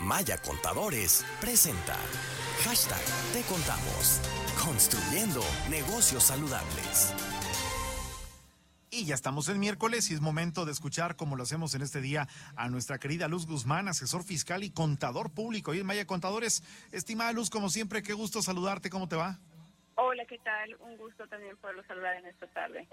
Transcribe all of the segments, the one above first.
Maya Contadores presenta Hashtag Te Contamos. Construyendo negocios saludables. Y ya estamos el miércoles y es momento de escuchar, como lo hacemos en este día, a nuestra querida Luz Guzmán, asesor fiscal y contador público. Y en Maya Contadores, estimada Luz, como siempre, qué gusto saludarte, ¿cómo te va? Hola, ¿qué tal? Un gusto también poderlo saludar en esta tarde.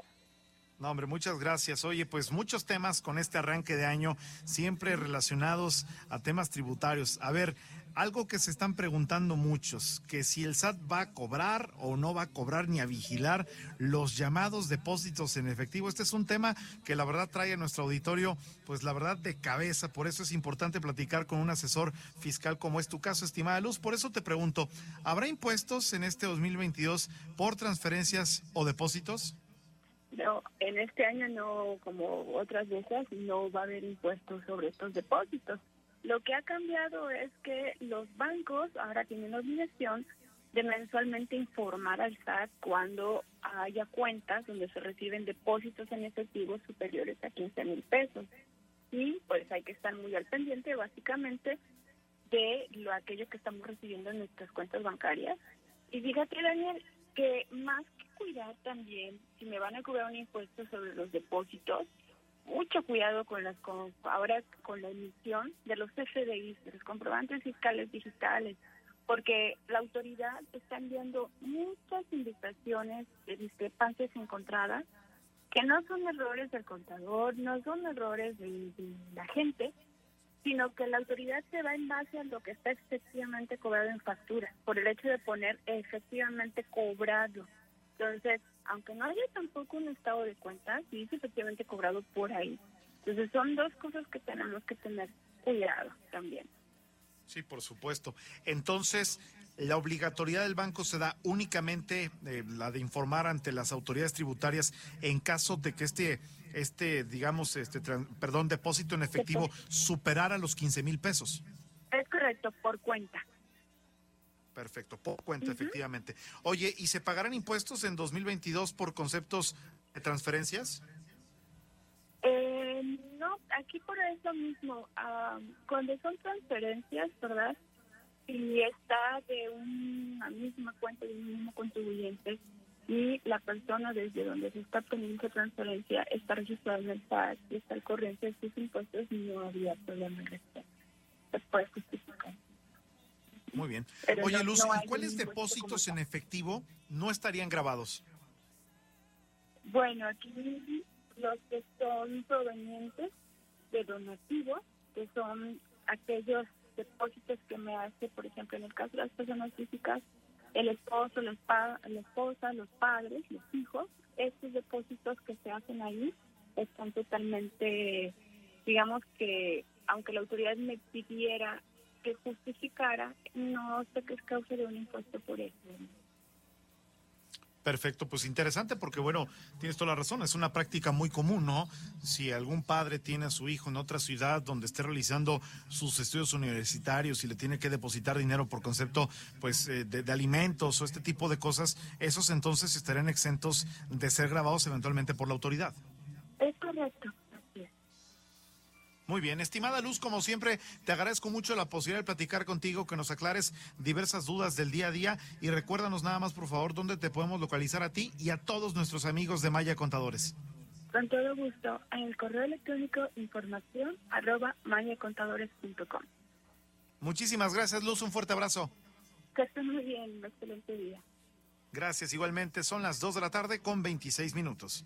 No, hombre, muchas gracias. Oye, pues muchos temas con este arranque de año, siempre relacionados a temas tributarios. A ver, algo que se están preguntando muchos, que si el SAT va a cobrar o no va a cobrar ni a vigilar los llamados depósitos en efectivo. Este es un tema que la verdad trae a nuestro auditorio, pues la verdad de cabeza. Por eso es importante platicar con un asesor fiscal como es tu caso, estimada Luz. Por eso te pregunto, ¿habrá impuestos en este 2022 por transferencias o depósitos? No, en este año no, como otras veces, no va a haber impuestos sobre estos depósitos. Lo que ha cambiado es que los bancos ahora tienen la obligación de mensualmente informar al SAT cuando haya cuentas donde se reciben depósitos en efectivo superiores a 15 mil pesos. Y pues hay que estar muy al pendiente básicamente de lo aquello que estamos recibiendo en nuestras cuentas bancarias. Y fíjate, Daniel, que más que cuidar también, si me van a cobrar un impuesto sobre los depósitos, mucho cuidado con las con, ahora con la emisión de los CFDIs, de los comprobantes fiscales digitales, porque la autoridad está enviando muchas indicaciones de discrepancias encontradas que no son errores del contador, no son errores de la gente, sino que la autoridad se va en base a lo que está efectivamente cobrado en factura, por el hecho de poner efectivamente cobrado. Entonces, aunque no haya tampoco un estado de cuentas, sí es efectivamente cobrado por ahí. Entonces, son dos cosas que tenemos que tener cuidado también. Sí, por supuesto. Entonces, la obligatoriedad del banco se da únicamente eh, la de informar ante las autoridades tributarias en caso de que este este, digamos, este, perdón, depósito en efectivo superara los 15 mil pesos. Es correcto, por cuenta. Perfecto, por cuenta, efectivamente. Oye, ¿y se pagarán impuestos en 2022 por conceptos de transferencias? Eh, no, aquí por eso mismo. cuando son transferencias, ¿verdad? Y está de una misma cuenta de un mismo contribuyente, y la persona desde donde se está poniendo esa transferencia está registrada en el PAC y está al corriente de sus impuestos no había problema en esto. Se puede justificar. Muy bien. Oye, Luz, ¿y cuáles depósitos en efectivo no estarían grabados? Bueno, aquí los que son provenientes de donativos, que son aquellos depósitos que me hace, por ejemplo, en el caso de las personas físicas, el esposo, la, esposa, los padres, los hijos, estos depósitos que se hacen ahí están totalmente, digamos que, aunque la autoridad me pidiera que justificara, no sé qué es causa de un impuesto por eso. Perfecto, pues interesante porque bueno, tienes toda la razón, es una práctica muy común, ¿no? Si algún padre tiene a su hijo en otra ciudad donde esté realizando sus estudios universitarios y le tiene que depositar dinero por concepto pues eh, de, de, alimentos o este tipo de cosas, esos entonces estarían exentos de ser grabados eventualmente por la autoridad. Es correcto. Muy bien, estimada Luz, como siempre, te agradezco mucho la posibilidad de platicar contigo, que nos aclares diversas dudas del día a día y recuérdanos nada más, por favor, dónde te podemos localizar a ti y a todos nuestros amigos de Maya Contadores. Con todo gusto, en el correo electrónico información arroba mayacontadores.com. Muchísimas gracias, Luz, un fuerte abrazo. Que estén muy bien, un excelente día. Gracias, igualmente, son las 2 de la tarde con 26 minutos.